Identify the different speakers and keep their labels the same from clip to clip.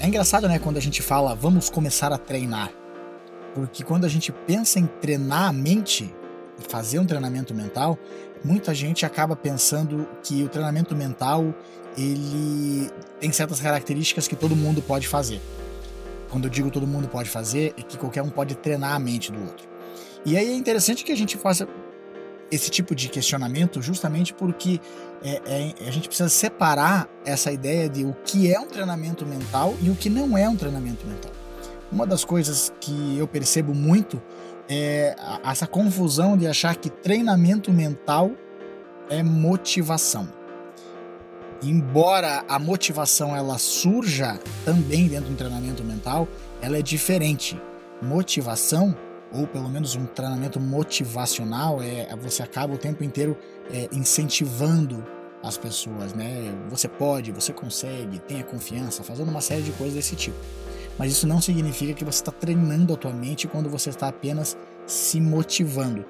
Speaker 1: É engraçado, né, quando a gente fala vamos começar a treinar. Porque quando a gente pensa em treinar a mente, fazer um treinamento mental, muita gente acaba pensando que o treinamento mental ele tem certas características que todo mundo pode fazer. Quando eu digo todo mundo pode fazer, é que qualquer um pode treinar a mente do outro. E aí é interessante que a gente faça esse tipo de questionamento justamente porque é, é, a gente precisa separar essa ideia de o que é um treinamento mental e o que não é um treinamento mental. Uma das coisas que eu percebo muito é essa confusão de achar que treinamento mental é motivação. Embora a motivação ela surja também dentro do treinamento mental, ela é diferente. Motivação ou pelo menos um treinamento motivacional, é você acaba o tempo inteiro é, incentivando as pessoas, né? Você pode, você consegue, tenha confiança, fazendo uma série de coisas desse tipo. Mas isso não significa que você está treinando a tua mente quando você está apenas se motivando.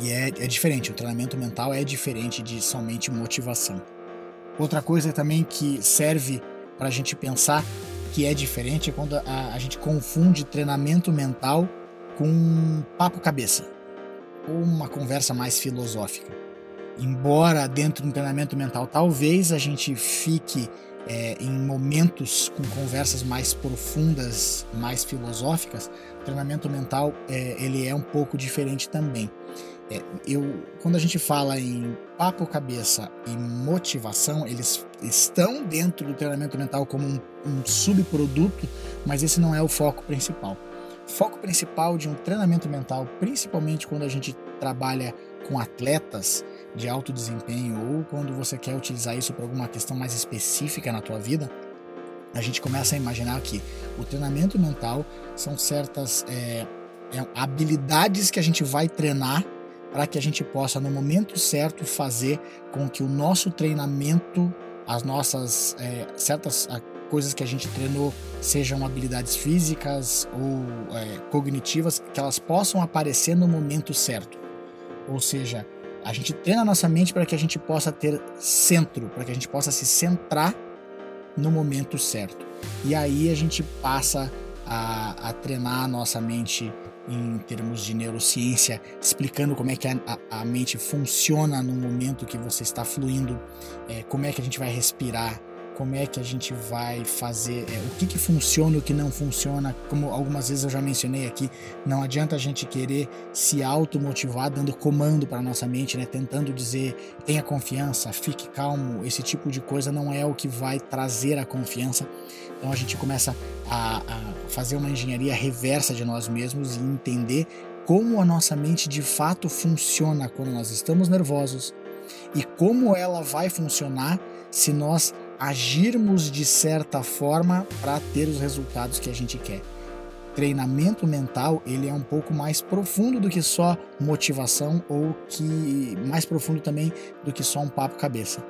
Speaker 1: E é, é diferente, o treinamento mental é diferente de somente motivação. Outra coisa também que serve para a gente pensar que é diferente é quando a, a gente confunde treinamento mental com papo cabeça ou uma conversa mais filosófica. Embora dentro de um treinamento mental talvez a gente fique é, em momentos com conversas mais profundas, mais filosóficas, o treinamento mental é, ele é um pouco diferente também. É, eu, quando a gente fala em papo cabeça e motivação, eles estão dentro do treinamento mental como um, um subproduto, mas esse não é o foco principal foco principal de um treinamento mental, principalmente quando a gente trabalha com atletas de alto desempenho ou quando você quer utilizar isso para alguma questão mais específica na tua vida, a gente começa a imaginar que o treinamento mental são certas é, é, habilidades que a gente vai treinar para que a gente possa, no momento certo, fazer com que o nosso treinamento, as nossas é, certas coisas que a gente treinou, sejam habilidades físicas ou é, cognitivas, que elas possam aparecer no momento certo. Ou seja, a gente treina a nossa mente para que a gente possa ter centro, para que a gente possa se centrar no momento certo. E aí a gente passa a, a treinar a nossa mente em termos de neurociência, explicando como é que a, a, mente funciona no momento que você está fluindo, é, como é que a gente vai respirar, como é que a gente vai fazer, é, o que, que funciona e o que não funciona. Como algumas vezes eu já mencionei aqui, não adianta a gente querer se automotivar dando comando para nossa mente, né? tentando dizer tenha confiança, fique calmo. Esse tipo de coisa não é o que vai trazer a confiança. Então a gente começa a, a fazer uma engenharia reversa de nós mesmos e entender como a nossa mente de fato funciona quando nós estamos nervosos e como ela vai funcionar se nós agirmos de certa forma para ter os resultados que a gente quer. Treinamento mental ele é um pouco mais profundo do que só motivação ou que mais profundo também do que só um papo cabeça.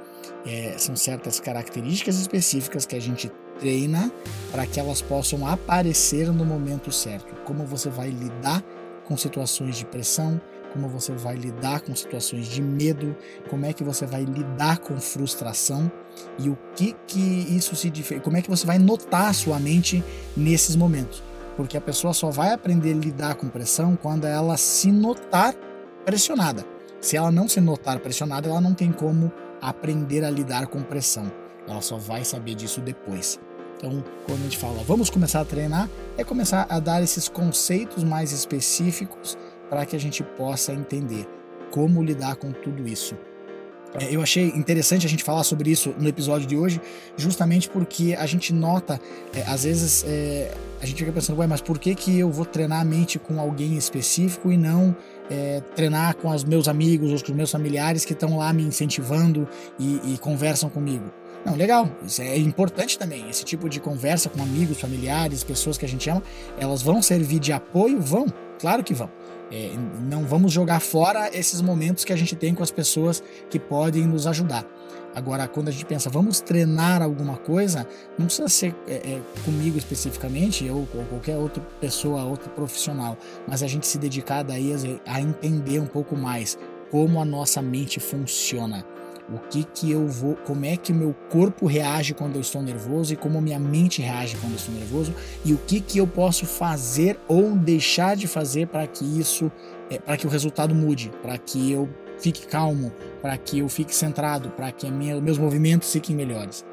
Speaker 1: É, são certas características específicas que a gente treina para que elas possam aparecer no momento certo. Como você vai lidar com situações de pressão, como você vai lidar com situações de medo, como é que você vai lidar com frustração e o que que isso se como é que você vai notar a sua mente nesses momentos. Porque a pessoa só vai aprender a lidar com pressão quando ela se notar pressionada. Se ela não se notar pressionada, ela não tem como aprender a lidar com pressão. Ela só vai saber disso depois. Então, quando a gente fala vamos começar a treinar, é começar a dar esses conceitos mais específicos para que a gente possa entender como lidar com tudo isso. É, eu achei interessante a gente falar sobre isso no episódio de hoje, justamente porque a gente nota, é, às vezes, é, a gente fica pensando, ué, mas por que, que eu vou treinar a mente com alguém específico e não é, treinar com os meus amigos ou com os meus familiares que estão lá me incentivando e, e conversam comigo? Não, legal. Isso é importante também. Esse tipo de conversa com amigos, familiares, pessoas que a gente ama, elas vão servir de apoio? Vão, claro que vão. É, não vamos jogar fora esses momentos que a gente tem com as pessoas que podem nos ajudar. Agora, quando a gente pensa, vamos treinar alguma coisa, não precisa ser é, é, comigo especificamente, ou, ou qualquer outra pessoa, outro profissional, mas a gente se dedicar daí a, a entender um pouco mais como a nossa mente funciona o que que eu vou, como é que meu corpo reage quando eu estou nervoso e como minha mente reage quando eu estou nervoso e o que que eu posso fazer ou deixar de fazer para que isso, é, para que o resultado mude, para que eu fique calmo, para que eu fique centrado, para que minha, meus movimentos fiquem melhores.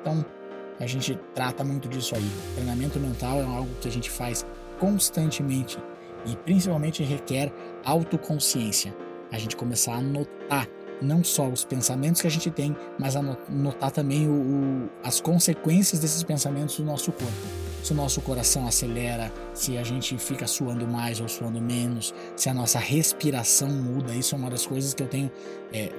Speaker 1: Então, a gente trata muito disso aí. treinamento mental é algo que a gente faz constantemente e principalmente requer autoconsciência. A gente começar a notar não só os pensamentos que a gente tem, mas notar também o, o, as consequências desses pensamentos no nosso corpo. Se o nosso coração acelera, se a gente fica suando mais ou suando menos, se a nossa respiração muda, isso é uma das coisas que eu tenho é,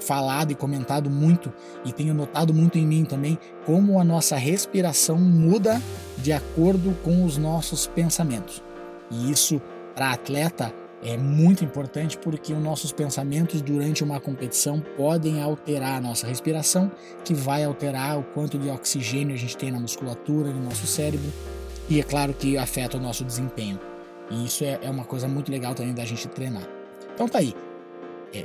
Speaker 1: falado e comentado muito e tenho notado muito em mim também, como a nossa respiração muda de acordo com os nossos pensamentos. E isso, para atleta, é muito importante porque os nossos pensamentos durante uma competição podem alterar a nossa respiração, que vai alterar o quanto de oxigênio a gente tem na musculatura, no nosso cérebro, e é claro que afeta o nosso desempenho. E isso é, é uma coisa muito legal também da gente treinar. Então tá aí. É,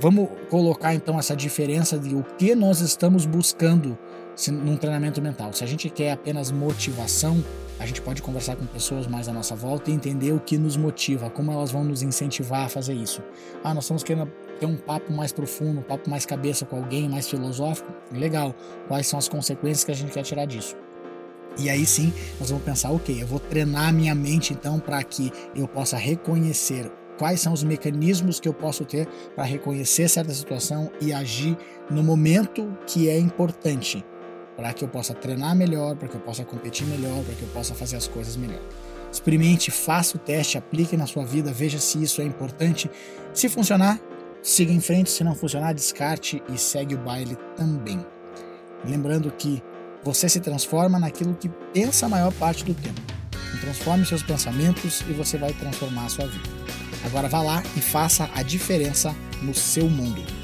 Speaker 1: vamos colocar então essa diferença de o que nós estamos buscando num treinamento mental. Se a gente quer apenas motivação, a gente pode conversar com pessoas mais à nossa volta e entender o que nos motiva, como elas vão nos incentivar a fazer isso. Ah, nós estamos querendo ter um papo mais profundo, um papo mais cabeça com alguém, mais filosófico. Legal. Quais são as consequências que a gente quer tirar disso? E aí sim, nós vamos pensar, ok, eu vou treinar minha mente então para que eu possa reconhecer quais são os mecanismos que eu posso ter para reconhecer certa situação e agir no momento que é importante para que eu possa treinar melhor, para que eu possa competir melhor, para que eu possa fazer as coisas melhor. Experimente, faça o teste, aplique na sua vida, veja se isso é importante. Se funcionar, siga em frente, se não funcionar, descarte e segue o baile também. Lembrando que você se transforma naquilo que pensa a maior parte do tempo. Transforme seus pensamentos e você vai transformar a sua vida. Agora vá lá e faça a diferença no seu mundo.